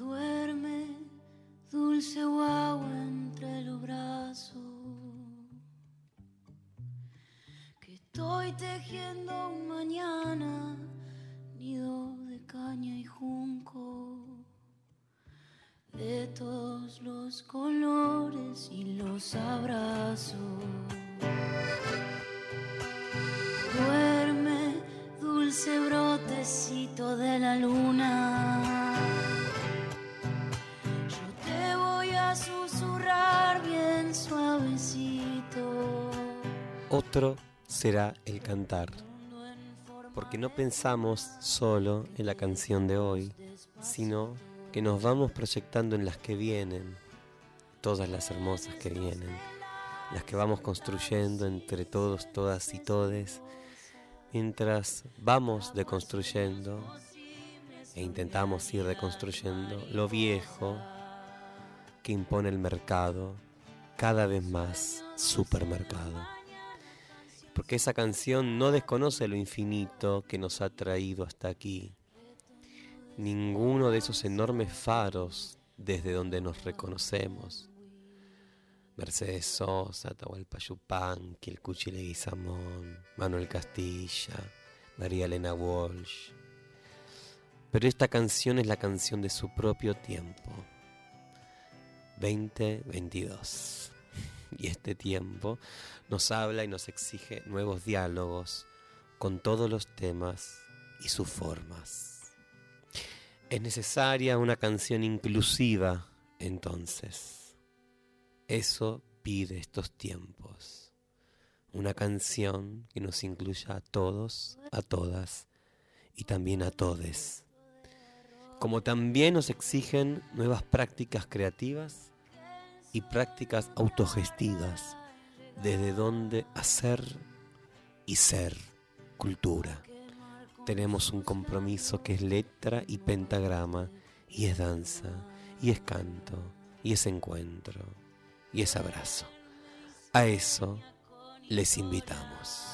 Duerme, Otro será el cantar, porque no pensamos solo en la canción de hoy, sino que nos vamos proyectando en las que vienen, todas las hermosas que vienen, las que vamos construyendo entre todos, todas y todes, mientras vamos deconstruyendo e intentamos ir reconstruyendo lo viejo que impone el mercado, cada vez más supermercado. Porque esa canción no desconoce lo infinito que nos ha traído hasta aquí. Ninguno de esos enormes faros desde donde nos reconocemos. Mercedes Sosa, Atahualpa Yupanqui, el Cuchi Leguizamón, Manuel Castilla, María Elena Walsh. Pero esta canción es la canción de su propio tiempo. 2022. Y este tiempo nos habla y nos exige nuevos diálogos con todos los temas y sus formas. Es necesaria una canción inclusiva entonces. Eso pide estos tiempos. Una canción que nos incluya a todos, a todas y también a todes. Como también nos exigen nuevas prácticas creativas y prácticas autogestivas, desde donde hacer y ser cultura. Tenemos un compromiso que es letra y pentagrama, y es danza, y es canto, y es encuentro, y es abrazo. A eso les invitamos.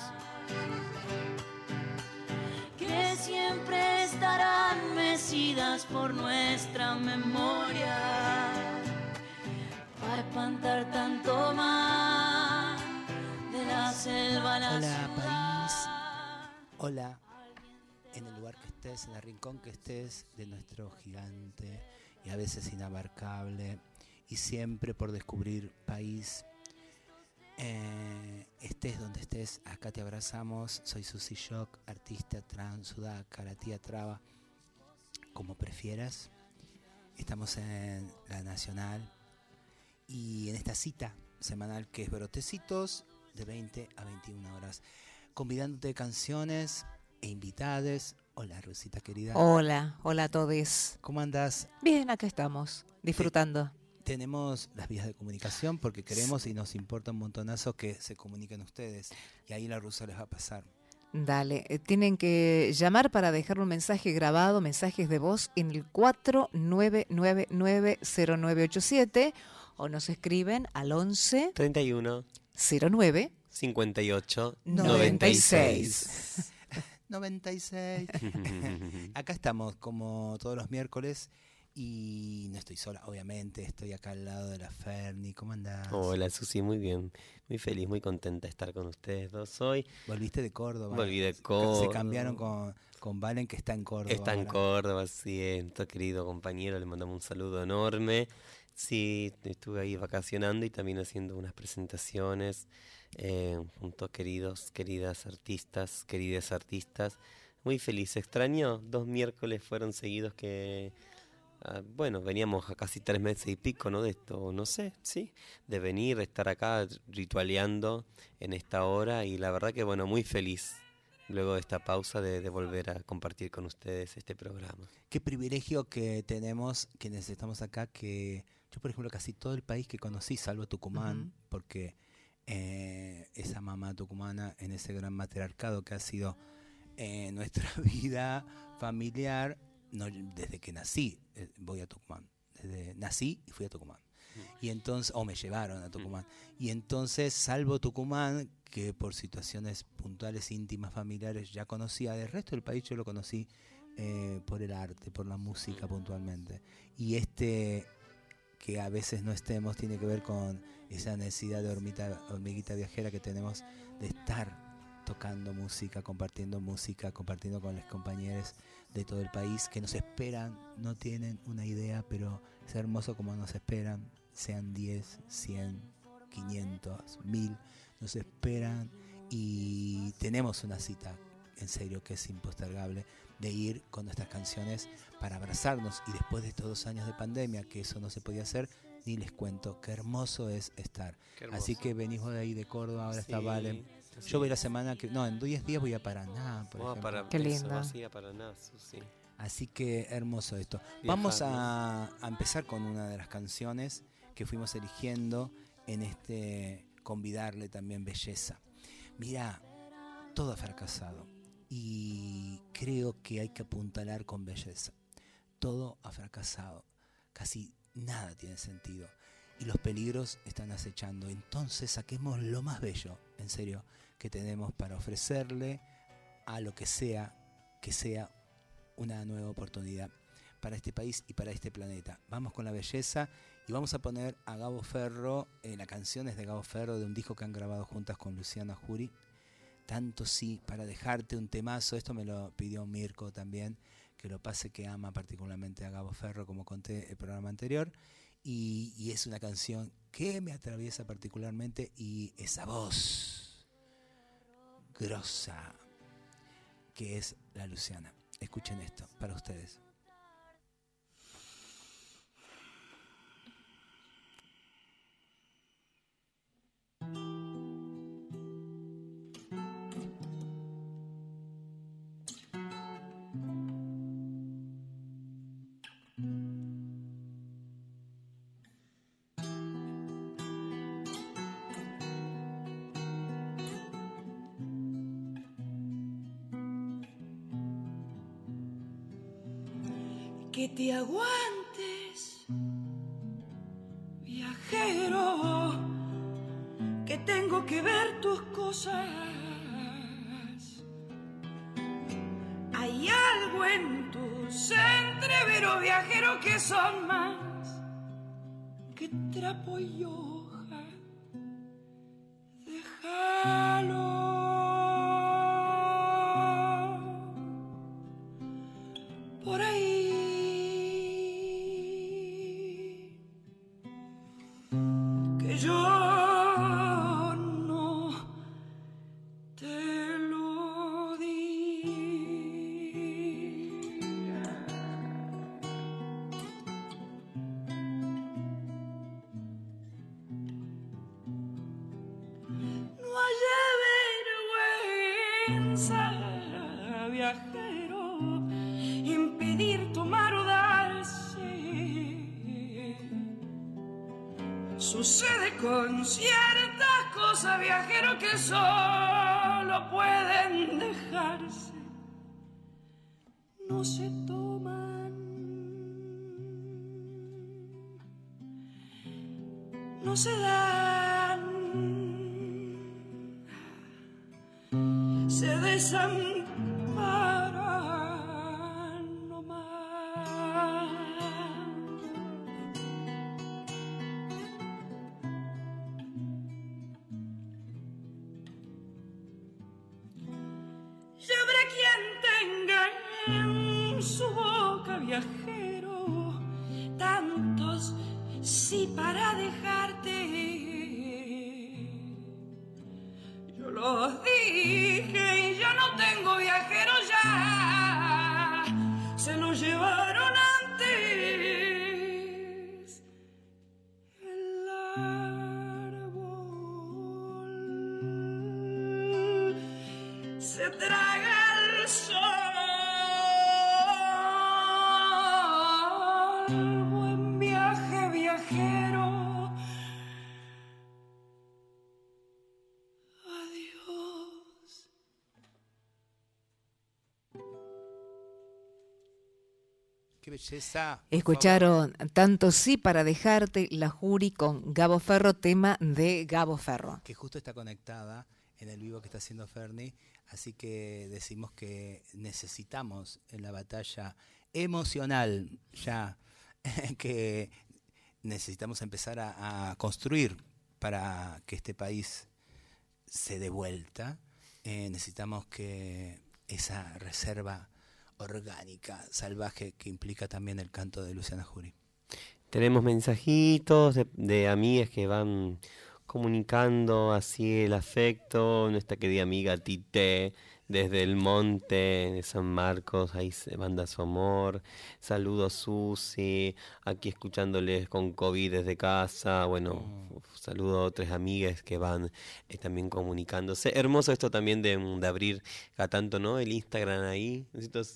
que siempre estarán mecidas por nuestra memoria. Espantar tanto más de la selva a la Hola país, ciudad. hola en el lugar que estés, en el rincón que estés de nuestro gigante y a veces inabarcable y siempre por descubrir país. Eh, estés donde estés, acá te abrazamos. Soy Susi Shock, artista trans, sudá, karatía, traba, como prefieras. Estamos en la Nacional y en esta cita semanal que es Brotecitos de 20 a 21 horas, convidándote canciones e invitades. Hola, Rosita querida. Hola, hola a todos. ¿Cómo andas? Bien, acá estamos, disfrutando. Tenemos las vías de comunicación porque queremos y nos importa un montonazo que se comuniquen ustedes. Y ahí la rusa les va a pasar. Dale, eh, tienen que llamar para dejar un mensaje grabado, mensajes de voz en el 49990987 o nos escriben al 11 31 09 58 96. 96. acá estamos como todos los miércoles y no estoy sola, obviamente. Estoy acá al lado de la Ferni. ¿Cómo andás? Hola Susi, muy bien, muy feliz, muy contenta de estar con ustedes dos hoy. Volviste de Córdoba. Volví de Córdoba. Se cambiaron con, con Valen, que está en Córdoba. Está en ahora. Córdoba, sí, nuestro querido compañero, le mandamos un saludo enorme. Sí, estuve ahí vacacionando y también haciendo unas presentaciones eh, junto a queridos, queridas artistas, queridas artistas. Muy feliz, extraño, dos miércoles fueron seguidos que, ah, bueno, veníamos a casi tres meses y pico, ¿no? De esto, no sé, sí, de venir, estar acá ritualeando en esta hora y la verdad que, bueno, muy feliz luego de esta pausa de, de volver a compartir con ustedes este programa. Qué privilegio que tenemos quienes estamos acá, que yo, por ejemplo, casi todo el país que conocí, salvo Tucumán, Ujú. porque eh, esa mamá tucumana en ese gran matriarcado que ha sido eh, nuestra vida familiar, no, desde que nací eh, voy a Tucumán. Desde nací y fui a Tucumán. Y entonces, o me llevaron a Tucumán. Y entonces, salvo Tucumán, que por situaciones puntuales, íntimas, familiares, ya conocía, del resto del país yo lo conocí eh, por el arte, por la música puntualmente. Y este que a veces no estemos tiene que ver con esa necesidad de hormita, hormiguita viajera que tenemos de estar tocando música, compartiendo música, compartiendo con los compañeros de todo el país que nos esperan, no tienen una idea, pero es hermoso como nos esperan, sean 10, 100, 500, 1000, nos esperan y tenemos una cita, en serio, que es impostergable, de ir con nuestras canciones para abrazarnos y después de estos dos años de pandemia, que eso no se podía hacer, ni les cuento qué hermoso es estar. Así que venimos de ahí de Córdoba, ahora está Vale. Yo voy la semana que, no, en 10 días voy a Paraná, por ejemplo. Para, Qué lindo. Paraná, sí. Así que hermoso esto. Vamos a, a empezar con una de las canciones que fuimos eligiendo en este convidarle también belleza. Mira, todo ha fracasado y creo que hay que apuntalar con belleza. Todo ha fracasado, casi nada tiene sentido y los peligros están acechando. Entonces saquemos lo más bello, en serio, que tenemos para ofrecerle a lo que sea, que sea una nueva oportunidad para este país y para este planeta. Vamos con la belleza y vamos a poner a Gabo Ferro, eh, la canción es de Gabo Ferro, de un disco que han grabado juntas con Luciana Jury. Tanto sí, para dejarte un temazo, esto me lo pidió Mirko también, que lo pase que ama particularmente a Gabo Ferro, como conté el programa anterior. Y, y es una canción que me atraviesa particularmente y esa voz grosa que es la Luciana. Escuchen esto para ustedes. Que te aguantes, viajero, que tengo que ver tus cosas. Hay algo en tus entreveros viajeros que son más que trapo y hoja. Se belleza. Escucharon tanto sí para dejarte la Jury con Gabo Ferro, tema de Gabo Ferro. que justo está conectada en el vivo que está haciendo Ferni. Así que decimos que necesitamos en la batalla emocional ya que necesitamos empezar a, construir para que este país se dé vuelta. Eh, necesitamos que esa reserva orgánica, salvaje, que implica también el canto de Luciana Jury. Tenemos mensajitos de, de amigas que van comunicando así el afecto. Nuestra querida amiga Tite desde el monte de San Marcos, ahí se manda su amor. Saludos Susi, aquí escuchándoles con COVID desde casa. Bueno, mm. saludo a otras amigas que van eh, también comunicándose. Hermoso esto también de, de, abrir a tanto, ¿no? El Instagram ahí.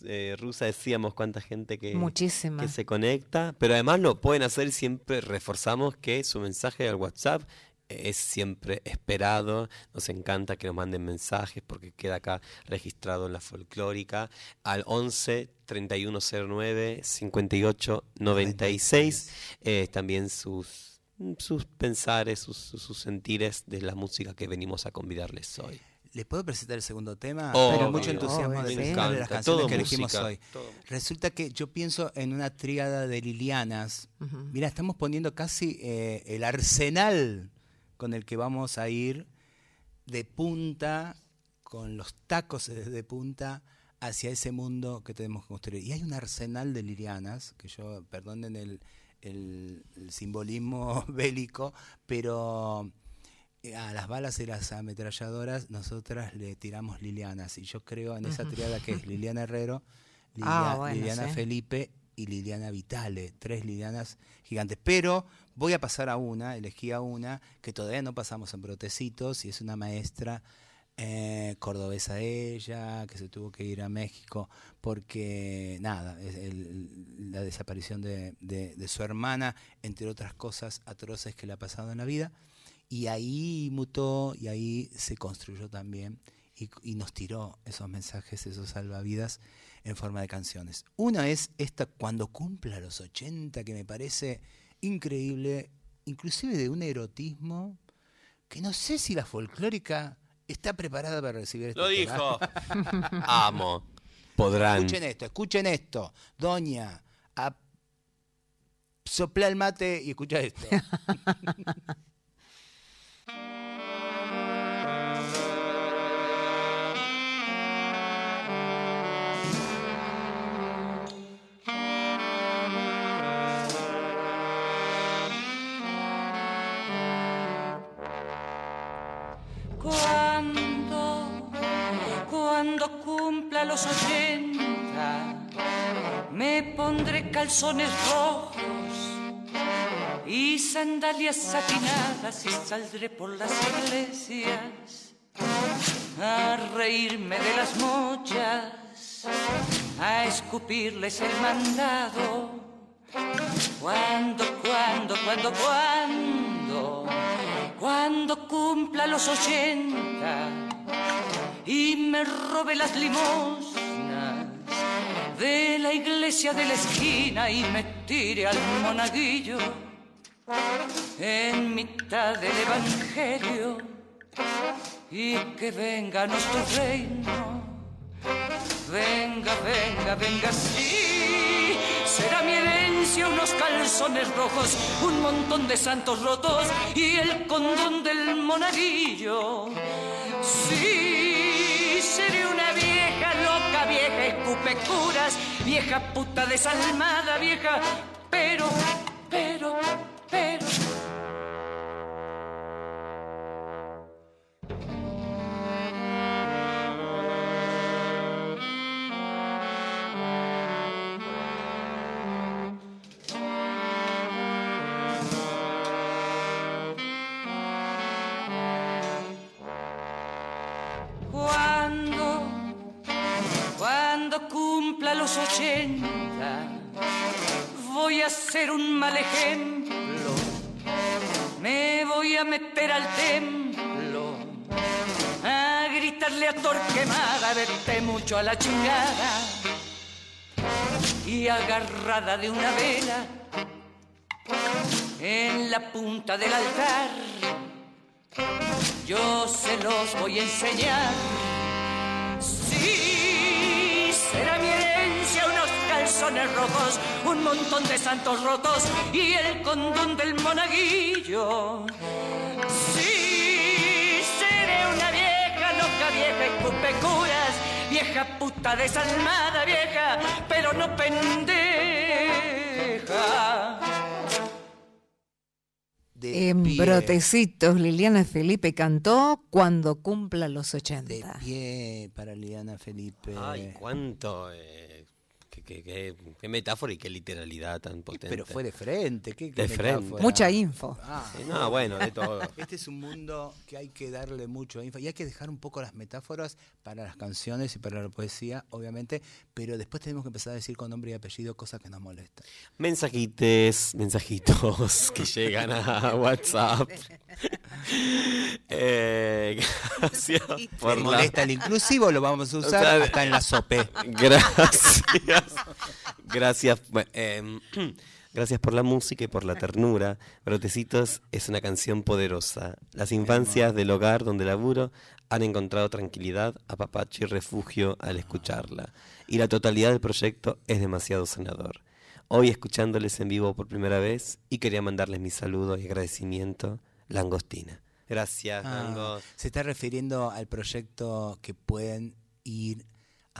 Eh, Rusa decíamos cuánta gente que, que se conecta, pero además lo pueden hacer siempre, reforzamos que su mensaje al WhatsApp es siempre esperado. Nos encanta que nos manden mensajes porque queda acá registrado en la folclórica al 11 3109 58 96. también sus, sus pensares, sus, sus sentires de la música que venimos a convidarles hoy. ¿Les puedo presentar el segundo tema? Tengo mucho entusiasmo de presentar las canciones que elegimos hoy. Resulta que yo pienso en una tríada de Lilianas. Mira, estamos poniendo casi eh, el arsenal con el que vamos a ir de punta, con los tacos de punta, hacia ese mundo que tenemos que construir. Y hay un arsenal de lirianas, que yo, perdonen el, el, simbolismo bélico, pero eh, a las balas y las ametralladoras nosotras le tiramos lilianas. Y yo creo en esa triada que es Liliana Herrero, ah, Liliana Felipe y Liliana Vitale, tres Lilianas gigantes. Pero voy a pasar a una, elegí a una que todavía no pasamos en Brotecitos y es una maestra eh, cordobesa ella, que se tuvo que ir a México porque, nada, la desaparición de, su hermana, entre otras cosas atroces que le ha pasado en la vida. Y ahí mutó y ahí se construyó también y, y nos tiró esos mensajes, esos salvavidas en forma de canciones. Una es esta cuando cumpla los 80, que me parece increíble, inclusive de un erotismo que no sé si la folclórica está preparada para recibir esto. Lo dijo. Amo. Podrán. Escuchen esto, escuchen esto. Doña, a... sopla el mate y escucha esto. los ochenta, me pondré calzones rojos y sandalias satinadas y saldré por las iglesias a reírme de las mochas, a escupirles el mandado. Cuando, cuando, cuando, cuando, cuando cumpla los ochenta y me robé las limosnas de la iglesia de la esquina y me tiré al monaguillo en mitad del evangelio y que venga nuestro reino. Venga, venga, venga, sí. Será mi herencia unos calzones rojos, un montón de santos rotos y el condón del monaguillo. Sí curas, vieja puta desalmada, vieja, pero, pero, Me voy a meter al templo a gritarle a Torquemada, vete mucho a la chingada. Y agarrada de una vela en la punta del altar yo se los voy a enseñar. Sí, calzones rojos, un montón de santos rotos y el condón del monaguillo. Sí, seré una vieja loca, vieja y cupecuras, vieja puta desalmada, vieja, pero no pendeja. En Brotecitos, Liliana Felipe cantó Cuando cumpla los 80. De pie para Liliana Felipe. Ay, cuánto. Eh, qué, metáfora y qué literalidad tan potente. Pero fue de frente. ¿qué, de frente. Mucha info. Ah, no, bueno, de todo. Este es un mundo que hay que darle mucho info y hay que dejar un poco las metáforas para las canciones y para la poesía, obviamente, pero después tenemos que empezar a decir con nombre y apellido cosas que nos molestan. Mensajites, mensajitos que llegan a WhatsApp. eh, gracias por molesta el inclusivo, lo vamos a usar hasta en la sope. Gracias. Gracias. Em, gracias por la música y por la ternura. Brotecitos es una canción poderosa. Las infancias del hogar donde laburo han encontrado tranquilidad, apapacho y refugio al escucharla. Y la totalidad del proyecto es demasiado sanador. Hoy escuchándoles en vivo por primera vez y quería mandarles mi saludo y agradecimiento, Langostina. Gracias, ah, Se está refiriendo al proyecto que pueden ir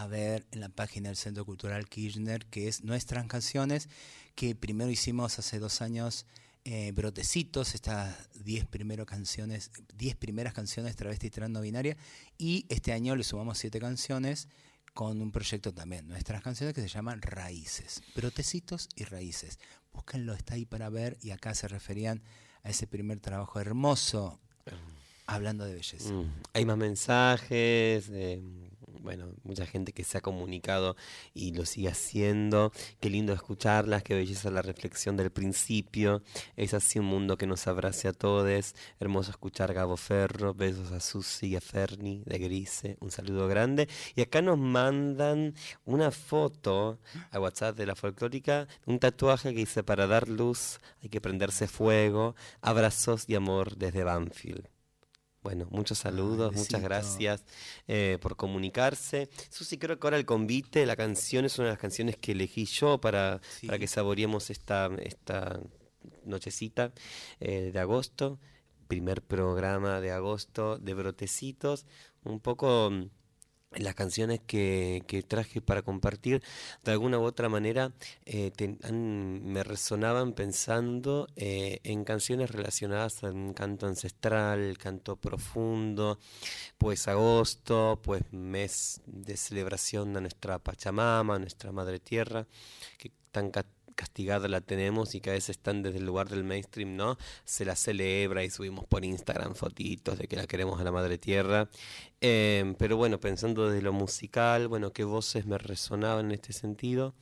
a ver en la página del Centro Cultural Kirchner, que es Nuestras Canciones, que primero hicimos hace dos años eh, Brotecitos, estas 10 canciones, 10 primeras canciones travesti trans binaria, y este año le sumamos 7 canciones con un proyecto también, Nuestras Canciones, que se llama Raíces, Brotecitos y Raíces. Búsquenlo, está ahí para ver, y acá se referían a ese primer trabajo hermoso, hablando de belleza. Mm, hay más mensajes. Eh bueno, mucha gente que se ha comunicado y lo sigue haciendo. Qué lindo escucharlas, qué belleza la reflexión del principio. Es así un mundo que nos abrace a todos. Hermoso escuchar Gabo Ferro. Besos a Susi y a Ferni de Grise. Un saludo grande. Y acá nos mandan una foto a WhatsApp de la folclórica, un tatuaje que dice para dar luz hay que prenderse fuego. Abrazos y amor desde Banfield. Bueno, muchos saludos, muchas gracias eh, por comunicarse. Susi, creo que ahora el convite, la canción es una de las canciones que elegí yo para, para que saboreemos esta, esta nochecita eh, de agosto, primer programa de agosto de Brotecitos, un poco las canciones que, que, traje para compartir de alguna u otra manera eh, me resonaban pensando eh, en canciones relacionadas al canto ancestral, canto profundo, pues agosto, pues mes de celebración de nuestra Pachamama, nuestra Madre Tierra, que tan castigada la tenemos y que a veces están desde el lugar del mainstream, ¿no? Se la celebra y subimos por Instagram fotitos de que la queremos a la madre tierra. Em, pero bueno, pensando desde lo musical, bueno, qué voces me resonaban en este sentido.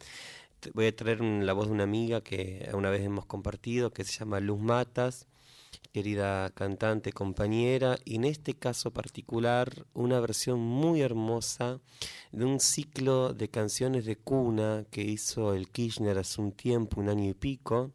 Voy a traer la voz de una amiga que una vez hemos compartido, que se llama Luz Matas querida cantante, compañera, y en este caso particular una versión muy hermosa de un ciclo de canciones de cuna que hizo el Kirchner hace un tiempo, un año y pico,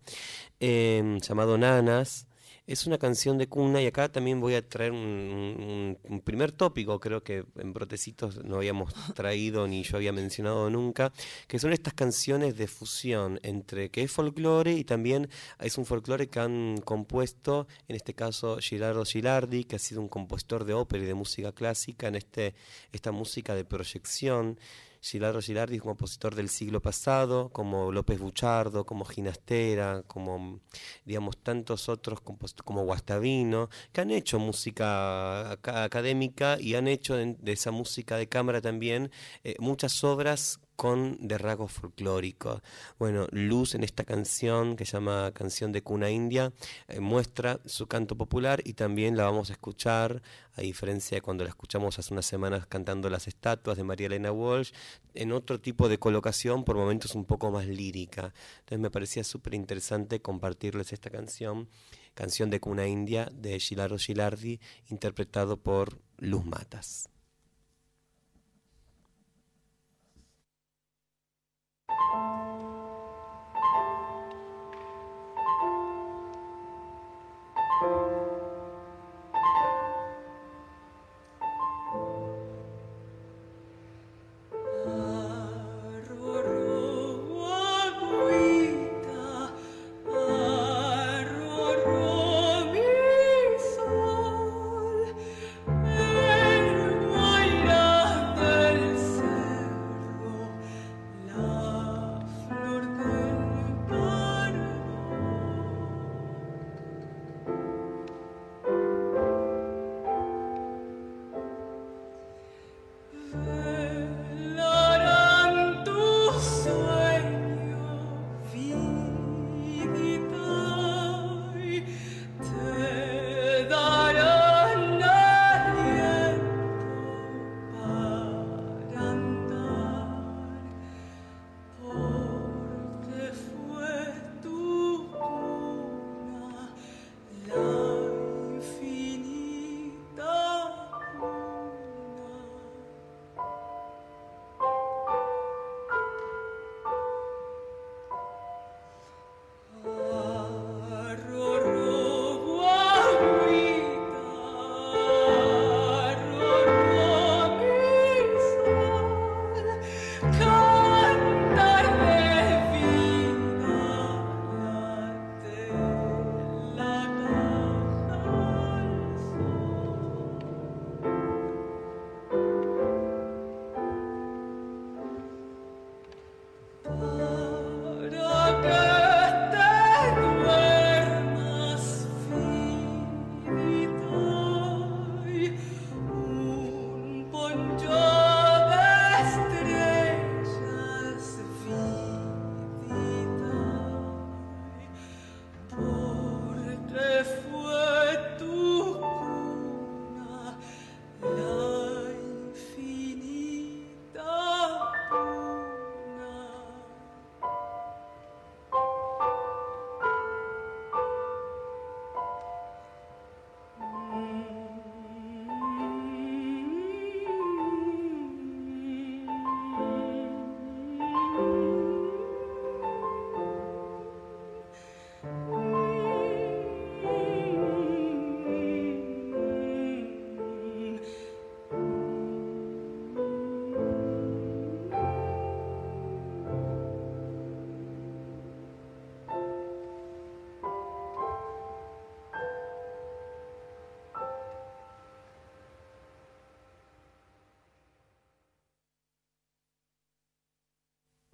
eh, llamado Nanas, es una canción de cuna y acá también voy a traer un, primer tópico, creo que en Brotecitos no habíamos traído ni yo había mencionado nunca, que son estas canciones de fusión entre que es folclore y también es un folclore que han compuesto, en este caso Girardo Gilardi, que ha sido un compositor de ópera y de música clásica en este, esta música de proyección. Gilardo Gilardi compositor del siglo pasado, como López Buchardo, como Ginastera, como digamos tantos otros como Guastavino, que han hecho música académica y han hecho de, esa música de cámara también eh, muchas obras con de rasgos folclóricos. Bueno, Luz en esta canción que se llama Canción de Cuna India eh, muestra su canto popular y también la vamos a escuchar, a diferencia de cuando la escuchamos hace unas semanas cantando Las Estatuas de María Elena Walsh, en otro tipo de colocación, por momentos un poco más lírica. Entonces me parecía súper interesante compartirles esta canción, Canción de Cuna India de Gilaro Gilardi, interpretado por Luz Matas.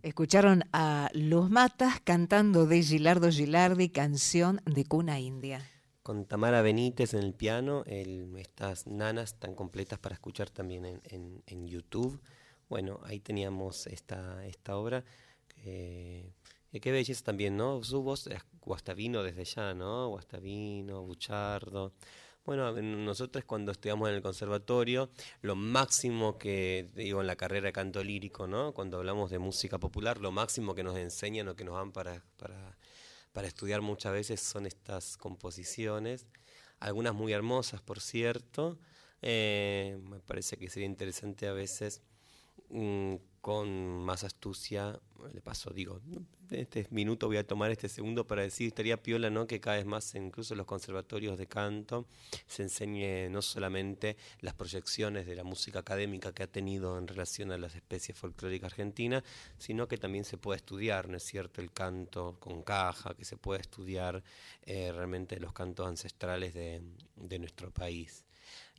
Escucharon a Los Matas cantando de Gilardo Gilardi, canción de cuna india. Con Tamara Benítez en el piano, estas nanas tan completas para escuchar también en, YouTube. Bueno, ahí teníamos esta, esta obra. qué belleza también, ¿no? Su voz, Guastavino desde ya, ¿no? Guastavino, Buchardo. Bueno, nosotros cuando estudiamos en el conservatorio, lo máximo que, digo, en la carrera de canto lírico, ¿no? Cuando hablamos de música popular, lo máximo que nos enseñan o que nos dan para, para, para estudiar muchas veces son estas composiciones, algunas muy hermosas, por cierto. Eh, me parece que sería interesante a veces con más astucia, le paso, digo, este minuto voy a tomar este segundo para decir, estaría piola, ¿no? Que cada vez más, incluso en los conservatorios de canto, se enseñe no solamente las proyecciones de la música académica que ha tenido en relación a las especies folclóricas argentinas, sino que también se pueda estudiar, ¿no es cierto?, el canto con caja, que se pueda estudiar eh, realmente los cantos ancestrales de nuestro país.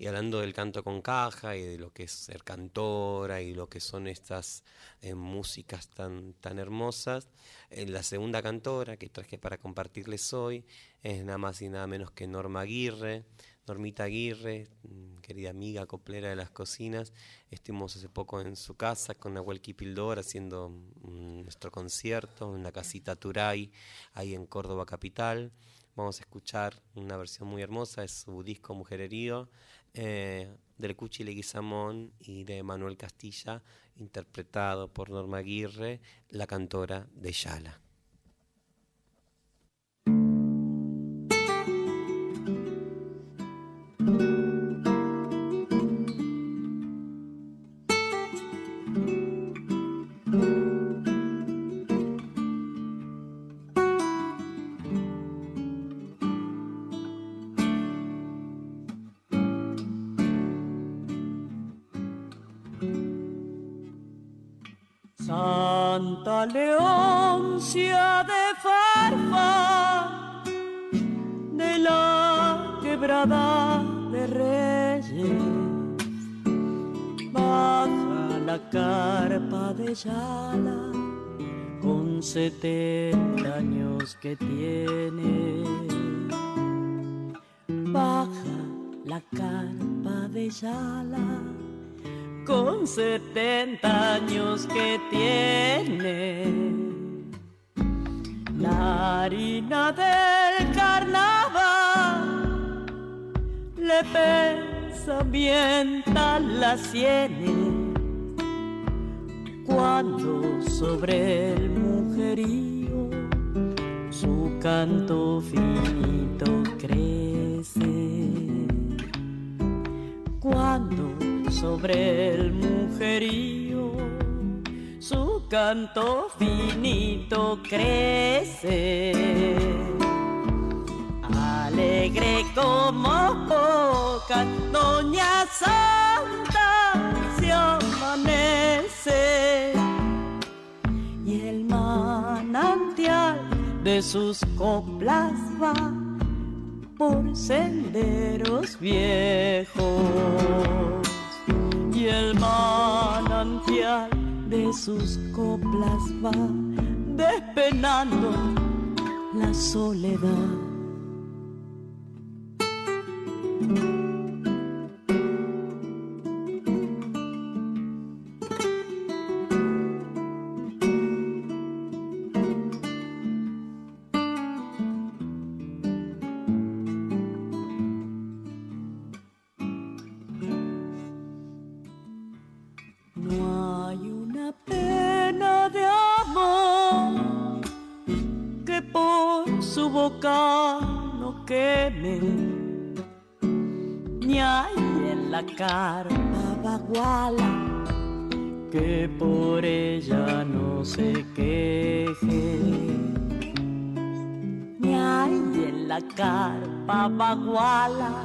Y hablando del canto con caja y de lo que es ser cantora y lo que son estas eh, músicas tan, tan hermosas, eh, la segunda cantora que traje para compartirles hoy es nada más y nada menos que Norma Aguirre. Normita Aguirre, mm, querida amiga coplera de las cocinas, estuvimos hace poco en su casa con Nahuel Kipildor haciendo mm, nuestro concierto en la casita Turay, ahí en Córdoba Capital. Vamos a escuchar una versión muy hermosa de su disco Mujer Herido, eh, del Cuchi Leguizamón y de Manuel Castilla, interpretado por Norma Aguirre, la cantora de Yala. 70 años que tiene. La harina del carnaval le pesa bien la sienes cuando sobre el mujerío su canto finito crece. Cuando sobre el mujerío, su canto finito crece. Alegre como poca, Doña Santa se amanece. Y el manantial de sus coplas va por senderos viejos y el manantial de sus coplas va despenando la soledad. Carpa baguala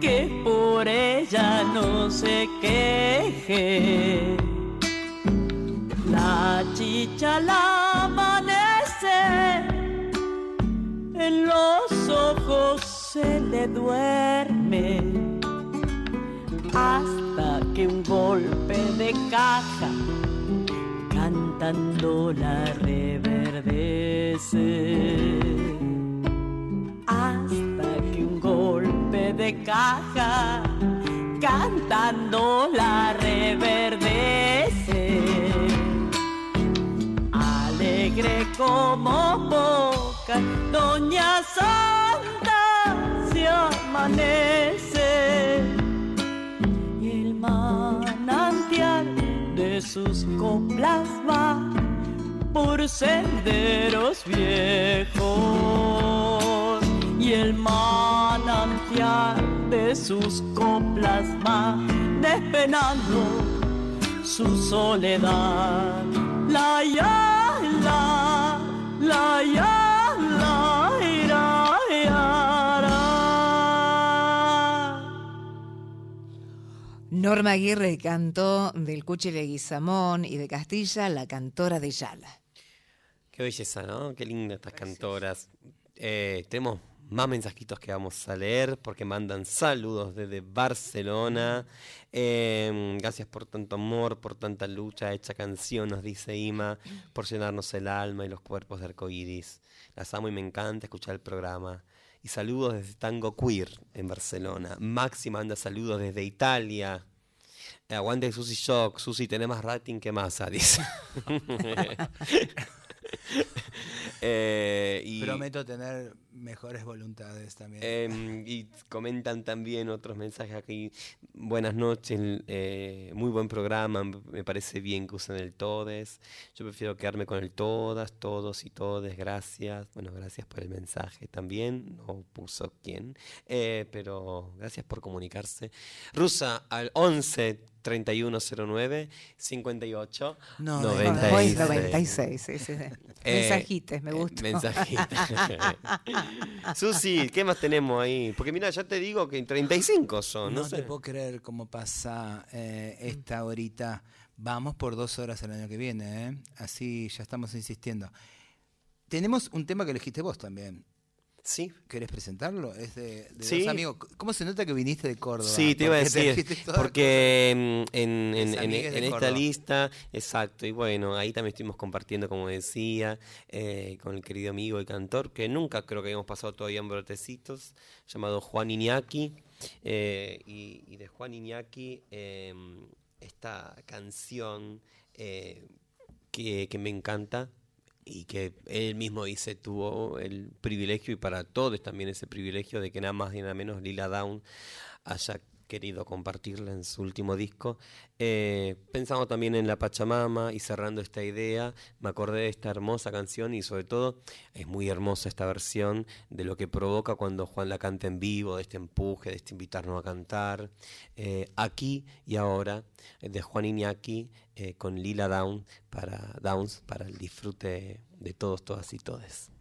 que por ella no se queje. La chicha la amanece, en los ojos se le duerme hasta que un golpe de caja cantando la reverdece. Caja cantando la reverdece. Alegre como poca, Doña Santa se amanece. Y el manantial de sus coplas va por senderos viejos. Y el manantial de sus coplas va despenando su soledad. La ya, la, la ya, la, ira, ira. Norma Aguirre cantó del Cuchi de Guizamón y de Castilla, la cantora de Yala. Qué belleza, ¿no? Qué lindas estas cantoras. Eh, tenemos más mensajitos que vamos a leer porque mandan saludos desde Barcelona. Eh, gracias por tanto amor, por tanta lucha, hecha canción, nos dice Ima, por llenarnos el alma y los cuerpos de arcoíris. Las amo y me encanta escuchar el programa. Y saludos desde Tango Queer en Barcelona. Maxi manda saludos desde Italia. Eh, aguante Susi Shock. Susi, tenés más rating que masa, dice. Eh, y, Prometo tener mejores voluntades también. em, y comentan también otros mensajes aquí. Buenas noches, eh, muy buen programa. Me parece bien que usen el todes. Yo prefiero quedarme con el todas, todos y todes. Gracias. Bueno, gracias por el mensaje también. No puso quién. Eh, pero gracias por comunicarse. Rusa al 11 3109 58 No, 96. 96, sí, sí, sí. Eh, Mensajites, me eh, gusta. mensajitos. Susi, ¿qué más tenemos ahí? Porque mira, ya te digo que 35 son, no, No, sé. te puedo creer cómo pasa eh, esta horita. Vamos por dos horas el año que viene, ¿eh? Así ya estamos insistiendo. Tenemos un tema que elegiste vos también. Sí, ¿Querés presentarlo? Es de, de Sí. dos amigos. ¿Cómo se nota que viniste de Córdoba? sí, te iba a decir, porque mm, en, esta lista, exacto, y bueno, ahí también estuvimos compartiendo, como decía, eh, con el querido amigo y cantor, que nunca creo que habíamos pasado todavía en Brotecitos, llamado Juan Iñaki, eh, y, y de Juan Iñaki, eh, esta canción eh, que, que me encanta, y que él mismo dice tuvo el privilegio y para todos también ese privilegio de que nada más y nada menos Lila Down haya querido compartirla en su último disco. Eh, pensando también en la Pachamama y cerrando esta idea, me acordé de esta hermosa canción y sobre todo es muy hermosa esta versión de lo que provoca cuando Juan la canta en vivo, de este empuje, de este invitarnos a cantar. Eh, aquí y ahora, de Juan Iñaki eh, con Lila Down para, Downs para el disfrute de todos, todas y todes.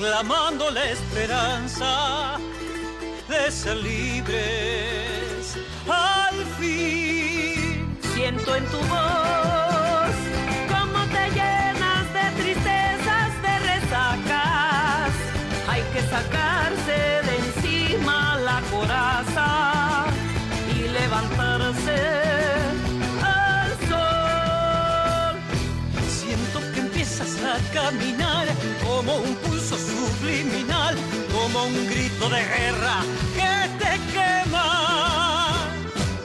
Grito proclamando la esperanza de ser libres al fin. Siento en tu voz cómo te llenas de tristezas, de resacas. Hay que sacarse de encima la coraza y levantarse al sol. Siento que empiezas a caminar como un subliminal, como un grito de guerra que te quema.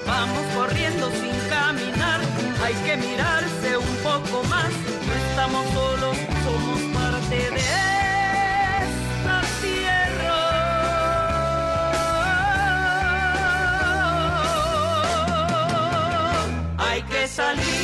Vamos corriendo sin caminar, hay que mirarse un poco más. No estamos solos, somos parte de esta tierra. Hay que salir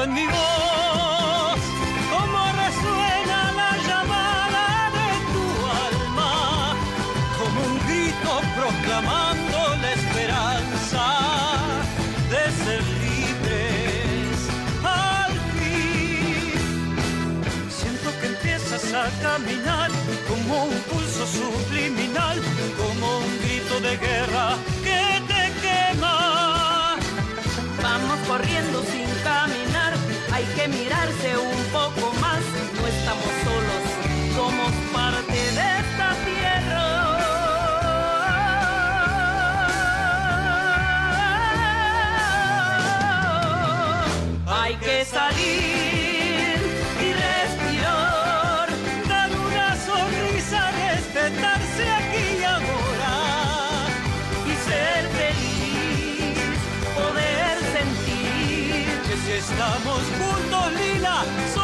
En mi voz como resuena la llamada de tu alma, como un grito proclamando la esperanza de ser libres al fin. Siento que empiezas a caminar como un pulso subliminal, como un grito de guerra hay que mirarse Lila,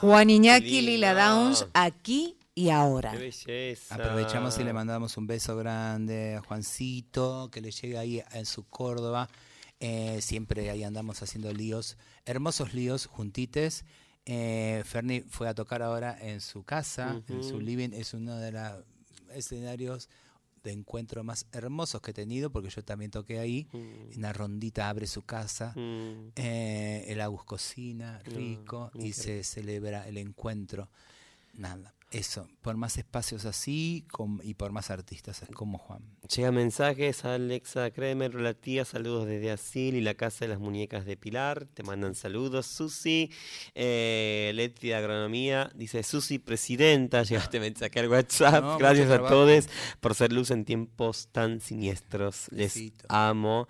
Juan Iñaki. Lila Downs, aquí y ahora. Qué belleza. Aprovechamos y le mandamos un beso grande a Juancito, que le llegue ahí en su Córdoba. Eh, siempre ahí andamos haciendo líos, hermosos líos, juntites. Eh, Ferni fue a tocar ahora en su casa, en su living. Es uno de los escenarios de encuentro más hermosos que he tenido, porque yo también toqué ahí. Mm, Una rondita abre su casa. mm. Eh, el Agus cocina rico y se celebra el encuentro. Nada, eso, por más espacios así y por más artistas como Juan. Llega mensajes a Alexa Kremer, hola tía, saludos desde Asil y la casa de las muñecas de Pilar, te mandan saludos. Susi, eh, Leti de Agronomía, dice Susi, presidenta, llegaste mensaje al WhatsApp, No, gracias a todos por ser luz en tiempos tan siniestros, les amo.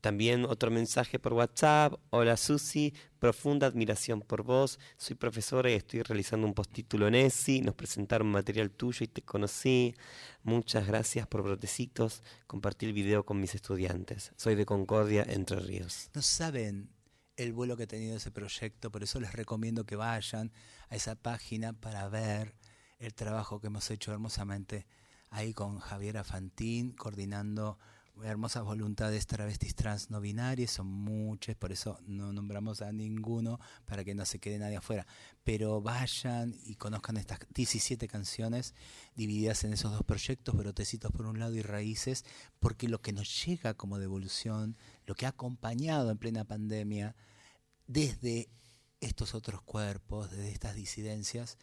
También otro mensaje por WhatsApp. Hola Susi, profunda admiración por vos. Soy profesora y estoy realizando un postítulo en ESI. Nos presentaron material tuyo y te conocí. Muchas gracias por brotecitos. Compartí el video con mis estudiantes. Soy de Concordia, Entre Ríos. No saben el vuelo que ha tenido ese proyecto, por eso les recomiendo que vayan a esa página para ver el trabajo que hemos hecho hermosamente ahí con Javiera Fantín, coordinando hermosas voluntades travestis trans no binarias, son muchas, por eso no nombramos a ninguno para que no se quede nadie afuera. Pero vayan y conozcan estas 17 canciones divididas en esos dos proyectos, Brotecitos por un lado y Raíces, porque lo que nos llega como devolución, lo que ha acompañado en plena pandemia, desde estos otros cuerpos, desde estas disidencias,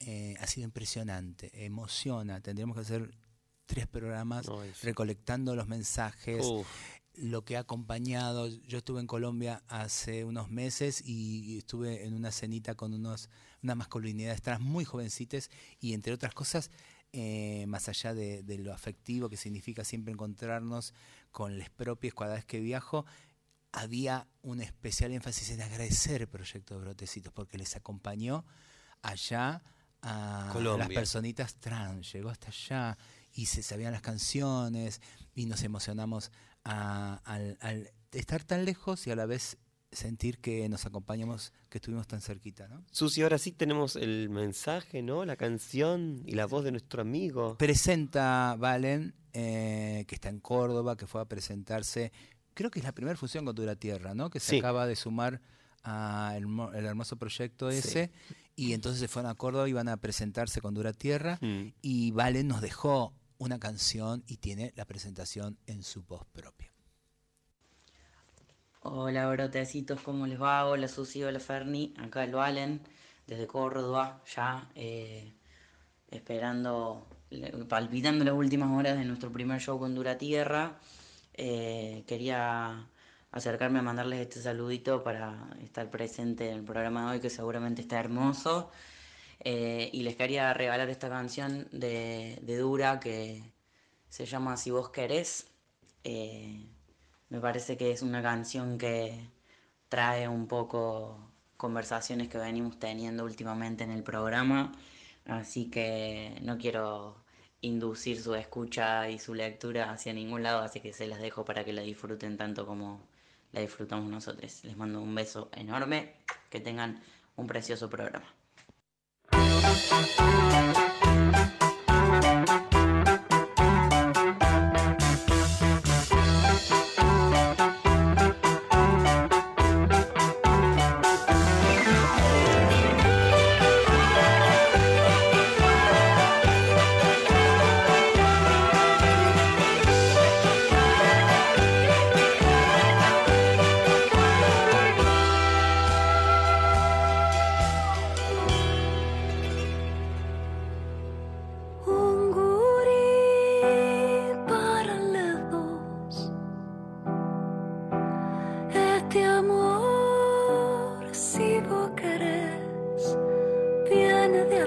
eh, ha sido impresionante, emociona. Tendríamos que hacer tres programas recolectando los mensajes, Uf, lo que ha acompañado. Yo estuve en Colombia hace unos meses y estuve en una cenita con unos, unas masculinidades trans muy jovencitas y entre otras cosas, eh, más allá de, de lo afectivo que significa siempre encontrarnos con les propios cada vez que viajo, había un especial énfasis en agradecer el proyecto de Brotecitos porque les acompañó allá a las personitas trans, llegó hasta allá y se sabían las canciones y nos emocionamos a- al, al estar tan lejos y a la vez sentir que nos acompañamos, que estuvimos tan cerquita, ¿no? Susi, ahora sí tenemos el mensaje, ¿no? La canción y la voz de nuestro amigo. Presenta Valen, eh, que está en Córdoba, que fue a presentarse, creo que es la primera función con Dura Tierra, ¿no? Que se Sí. acaba de sumar al mo- el hermoso proyecto Sí. ese, y entonces se fueron a Córdoba y van a presentarse con Dura Tierra, Mm. y Valen nos dejó una canción y tiene la presentación en su voz propia. Hola brotecitos, ¿cómo les va? Hola Susi, hola Ferni, acá el Valen, desde Córdoba, ya eh, esperando, palpitando las últimas horas de nuestro primer show con Dura Tierra. Eh, quería acercarme a mandarles este saludito para estar presente en el programa de hoy, que seguramente está hermoso. Eh, y les quería regalar esta canción de, Dura que se llama Si vos querés. Eh, me parece que es una canción que trae un poco conversaciones que venimos teniendo últimamente en el programa, así que no quiero inducir su escucha y su lectura hacia ningún lado, así que se las dejo para que la disfruten tanto como la disfrutamos nosotros. Les mando un beso enorme, que tengan un precioso programa. フフフフ。Yo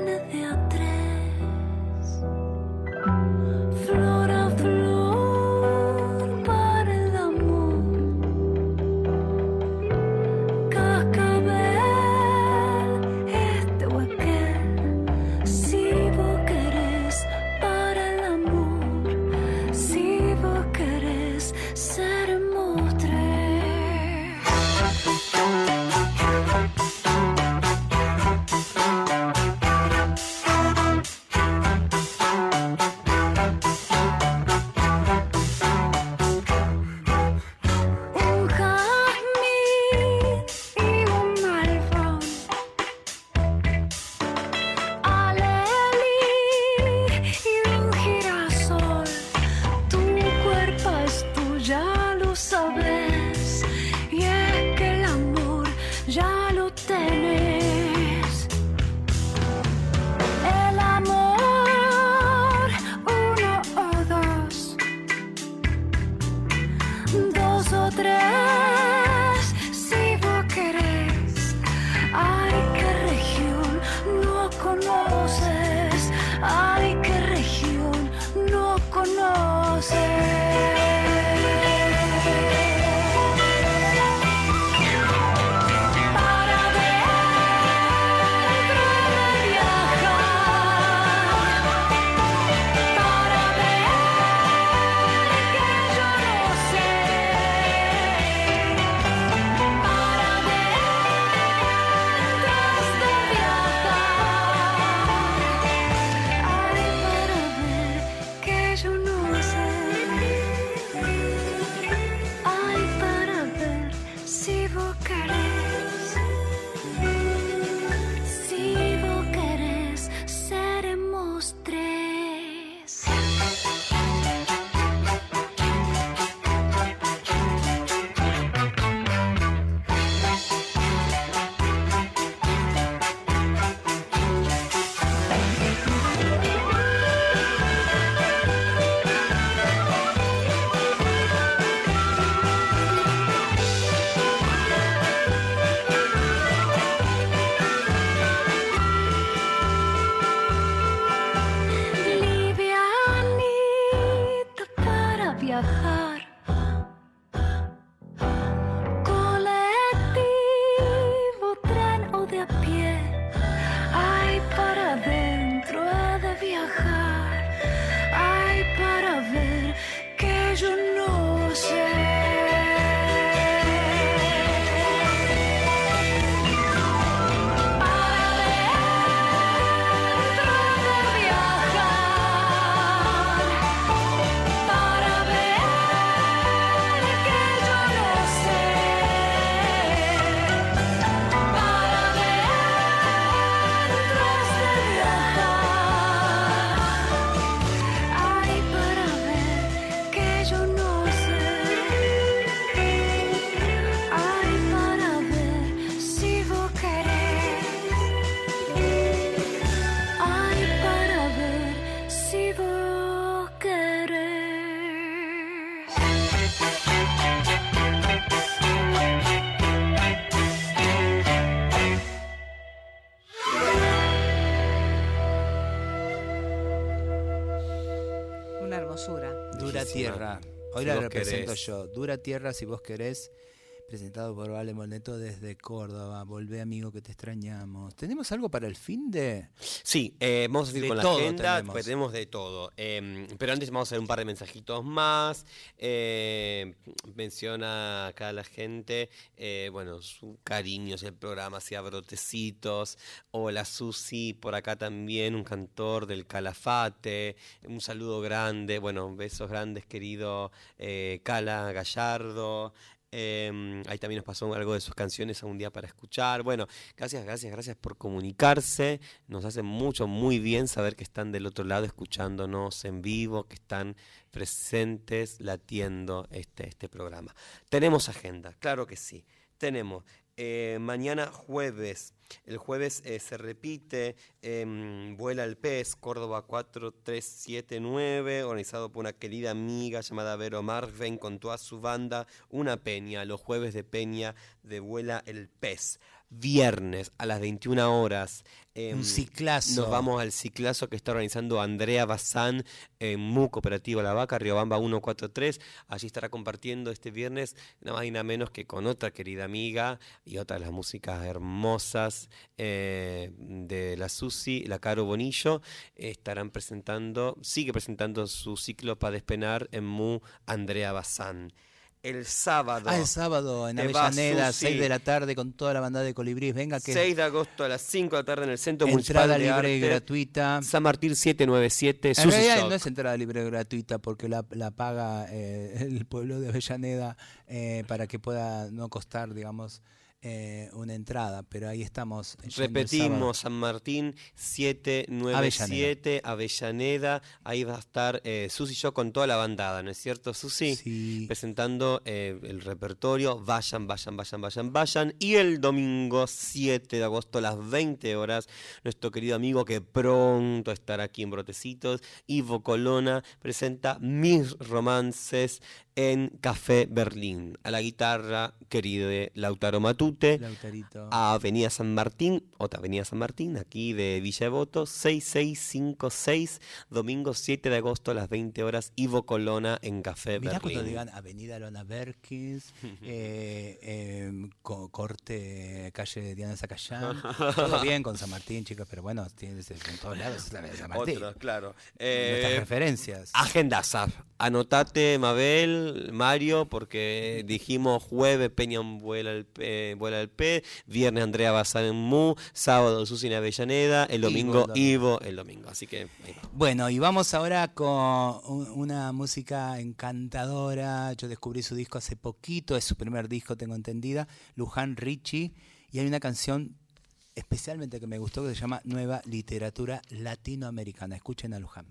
no Hoy la represento yo. Dura Tierra, si vos querés. Presentado por Vale Moneto desde Córdoba. Volvé, amigo, que te extrañamos. ¿Tenemos algo para el fin de...? Sí, eh, vamos a seguir con la agenda, tenemos. porque tenemos de todo. Eh, pero antes vamos a hacer un par de mensajitos más. Eh, menciona acá la gente, eh, bueno, su cariño el programa, hacia Brotecitos. Hola Susi, por acá también, un cantor del Calafate. Un saludo grande, bueno, besos grandes, querido eh, Cala Gallardo. Eh, ahí también nos pasó algo de sus canciones a un día para escuchar. Bueno, gracias, gracias, gracias por comunicarse. Nos hace mucho, muy bien saber que están del otro lado escuchándonos en vivo, que están presentes latiendo este, este programa. Tenemos agenda, claro que sí. Tenemos eh, mañana jueves. El jueves eh, se repite em, Vuela el Pez, Córdoba 4379, organizado por una querida amiga llamada Vero Marven con toda su banda. Una peña, los jueves de peña de Vuela el Pez. Viernes a las 21 horas. em, Un ciclazo. Nos vamos al ciclazo que está organizando Andrea Bazán en MU Cooperativa La Vaca, Riobamba 143. Allí estará compartiendo este viernes nada más y nada menos que con otra querida amiga y otra de las músicas hermosas eh, de la Susi, la Caro Bonillo. Estarán presentando, sigue presentando su ciclo para despenar en MU Andrea Bazán. El sábado. Ah, el sábado en Avellaneda, Susi. 6 de la tarde, con toda la banda de Colibrís. Venga, que 6 de agosto a las 5 de la tarde en el Centro Municipal entrada libre y gratuita. San Martín 797, En Susi realidad no es entrada libre y gratuita porque la, la paga eh, el pueblo de Avellaneda eh, para que pueda no costar, digamos, eh, una entrada. Pero ahí estamos. sábado. Repetimos, San Martín 797, Avellaneda. Ahí va a estar eh, Susi y yo con toda la bandada, ¿no es cierto, Susi? Sí. Presentando eh, el repertorio. Vayan, vayan, vayan, vayan, vayan. Y el domingo 7 de agosto a las 20 horas, nuestro querido amigo que pronto estará aquí en Brotecitos, Ivo Colona, presenta Mis Romances en Café Berlín. A la guitarra, querido de Lautaro Matute. Lautarito. a Avenida San Martín, otra Avenida San Martín, aquí de Villa Devoto, 6656, domingo 7 de agosto a las 20 horas, Ivo Colona en Café Mirá cuando Berlín. digan Avenida Lona Berkins, eh, eh, co- corte calle Diana Zacayán. Todo bien con San Martín, chicos, pero bueno, tienes en todos lados es la de San Martín. Otro, claro. Nuestras Eh, referencias. Agendaza. Anotate, Mabel, Mario, porque dijimos jueves Peña vuela el, vuela el P, viernes Andrea Bazán en Mu, sábado Susi en Avellaneda, el domingo. Ivo el domingo. Así que ahí va. Bueno, y vamos ahora con un- una música encantadora. Yo descubrí su disco hace poquito, es su primer disco, tengo entendida, Luján Richie, y hay una canción especialmente que me gustó que se llama Nueva Literatura Latinoamericana. Escuchen a Luján.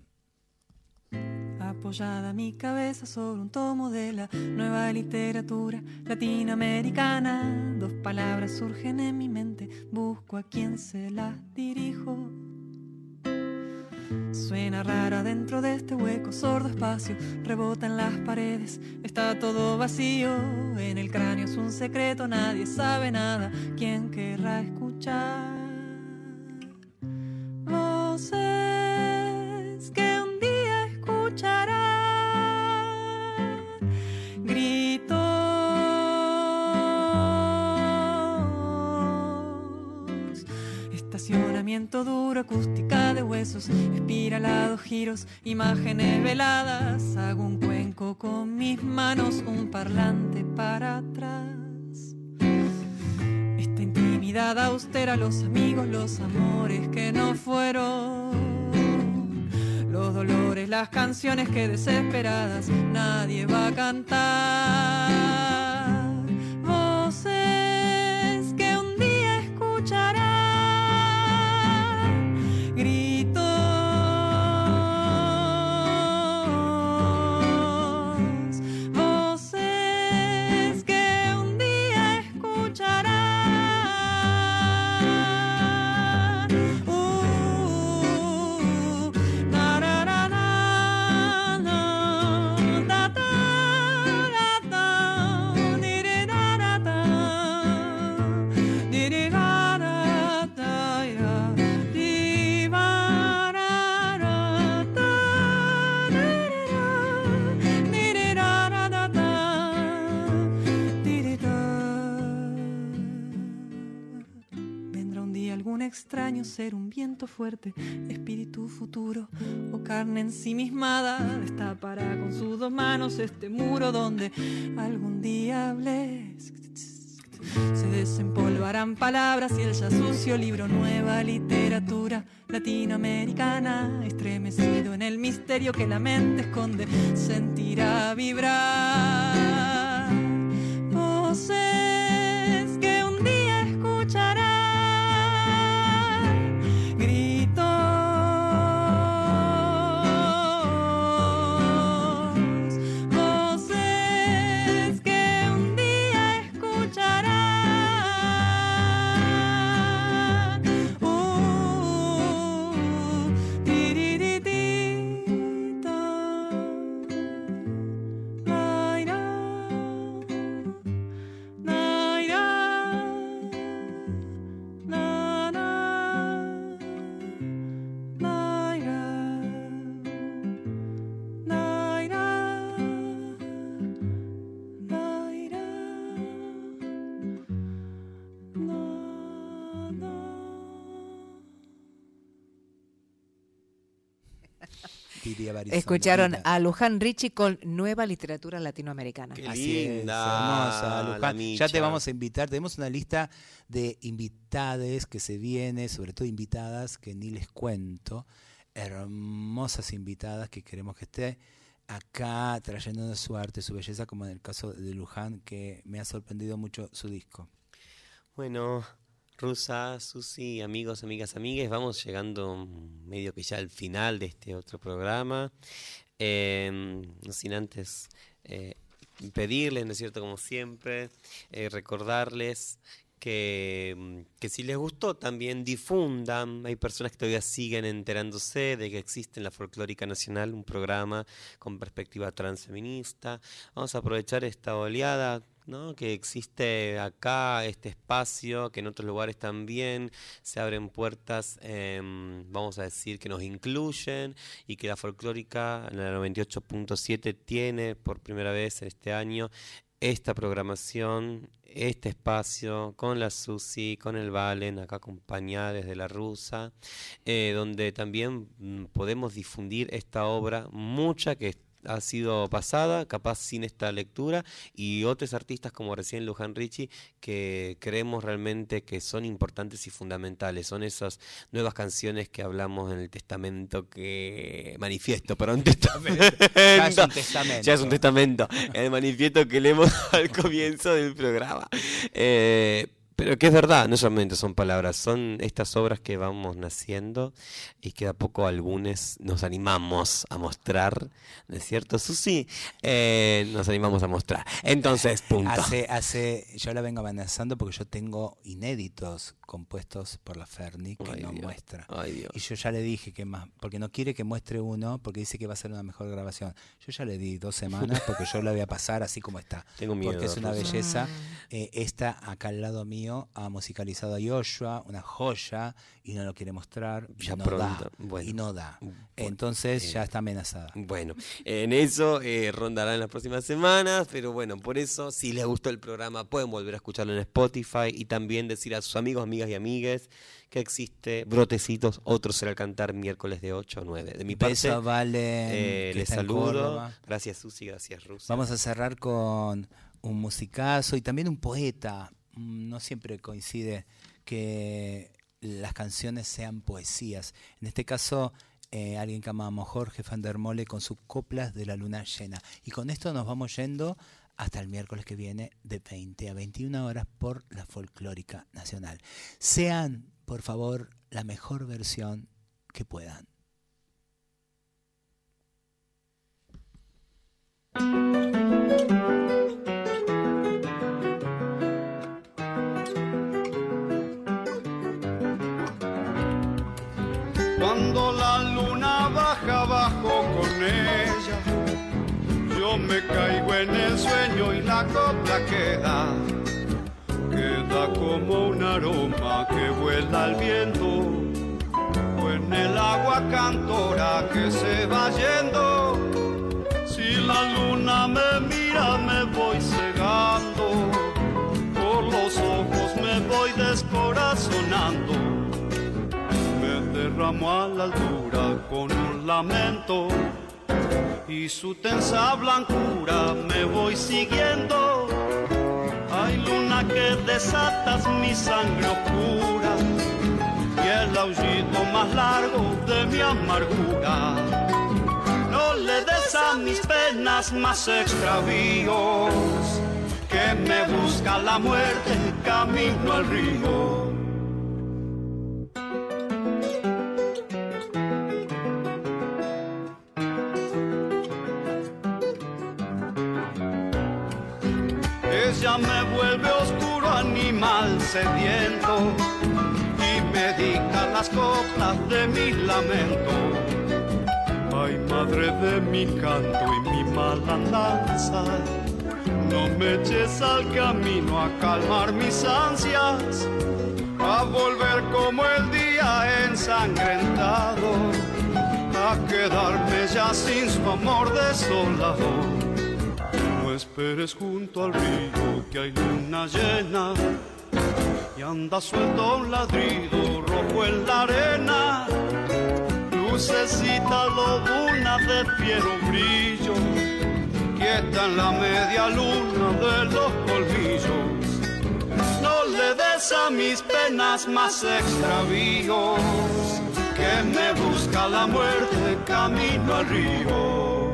Apoyada mi cabeza sobre un tomo de la nueva literatura latinoamericana. Dos palabras surgen en mi mente, busco a quien se las dirijo. Suena rara dentro de este hueco, sordo espacio, rebota en las paredes, está todo vacío. En el cráneo es un secreto, nadie sabe nada. ¿Quién querrá escuchar? Voces Duro, acústica de huesos, espiralados giros, imágenes veladas. Hago un cuenco con mis manos, un parlante para atrás. Esta intimidad austera, los amigos, los amores que no fueron. Los dolores, las canciones que desesperadas nadie va a cantar. Extraño ser un viento fuerte, espíritu futuro o carne ensimismada. Destapará con sus dos manos este muro donde algún día hablé. Se desempolvarán palabras y el ya sucio libro nueva literatura latinoamericana, estremecido en el misterio que la mente esconde, sentirá vibrar. Escucharon a Luján Richie con Nueva Literatura Latinoamericana. Qué Así es, linda, hermosa, Luján. Ya te vamos a invitar. Tenemos una lista de invitades que se viene, sobre todo invitadas que ni les cuento. Hermosas invitadas que queremos que esté acá trayéndonos su arte, su belleza, como en el caso de Luján, que me ha sorprendido mucho su disco. Bueno, Rusa, Susi, amigos, amigas, amigues, vamos llegando medio que ya al final de este otro programa. Eh, no sin antes eh, pedirles, ¿no es cierto? Como siempre, eh, recordarles que, mm, que si les gustó también difundan. Hay personas que todavía siguen enterándose de que existe en la Folclórica Nacional un programa con perspectiva transfeminista. Vamos a aprovechar esta oleada. ¿No? que existe acá este espacio, que en otros lugares también se abren puertas, em, vamos a decir, que nos incluyen y que la folclórica en la 98.7 tiene por primera vez este año esta programación, este espacio con la Susi, con el Valen, acá acompañada desde la Rusa, eh, donde también mm, podemos difundir esta obra, mucha que ha sido pasada, capaz sin esta lectura, y otros artistas como recién Luján Richie, que creemos realmente que son importantes y fundamentales. Son esas nuevas canciones que hablamos en el testamento que manifiesto, para un testamento. Ya es un testamento. Ya es un testamento. El manifiesto que leemos al comienzo del programa. Eh, pero que es verdad, no solamente son palabras, son estas obras que vamos naciendo y que a poco algunos nos animamos a mostrar, ¿no es cierto? Susi, eh, nos animamos a mostrar. Entonces, punto. Hace, hace, yo la vengo amenazando porque yo tengo inéditos compuestos por la Ferni que Ay, no Dios. muestra. Ay, Dios. Y yo ya le dije que más, porque no quiere que muestre uno, porque dice que va a ser una mejor grabación. Yo ya le di dos semanas porque yo la voy a pasar así como está. Tengo miedo. Porque es una belleza. Eh, esta acá al lado mío ha musicalizado a Joshua, una joya, y no lo quiere mostrar. y Ya no pronto, da. bueno. y no da. Entonces eh, ya está amenazada. Bueno, en eso eh, rondará en las próximas semanas, pero bueno, por eso, si les gustó el programa, pueden volver a escucharlo en Spotify y también decir a sus amigos, amigas y amigues que existe Brotecitos, otro será al cantar miércoles de 8 a 9. De mi parte, Valen, eh, les saludo. Gracias, Susi, gracias, Rusia. Vamos a cerrar con un musicazo y también un poeta. Mm, No siempre coincide que las canciones sean poesías. En este caso, eh, alguien que amamos, Jorge van der Mole, con sus coplas de la luna llena. Y con esto nos vamos yendo hasta el miércoles que viene de 20 a 21 horas por la Folclórica Nacional. Sean, por favor, la mejor versión que puedan. Me caigo en el sueño y la copla queda, queda como un aroma que vuela al viento, o en el agua cantora que se va yendo. Si la luna me mira me voy cegando, por los ojos me voy descorazonando. Asomo a la altura con un lamento y su tensa blancura me voy siguiendo. Hay luna que desatas mi sangre oscura y el aullido más largo de mi amargura. No le des a mis penas más extravíos, que me busca la muerte camino al río. Sediento y me dicta las coplas de mi lamento. Ay, madre de mi canto y mi malandanza, no me eches al camino a calmar mis ansias, a volver como el día ensangrentado, a quedarme ya sin su amor desolado. No esperes junto al río que hay luna llena y anda suelto un ladrido rojo en la arena. Lucecita lobuna de fiero brillo, quieta en la media luna de los colmillos. No le des a mis penas más extravíos, que me busca la muerte camino al río.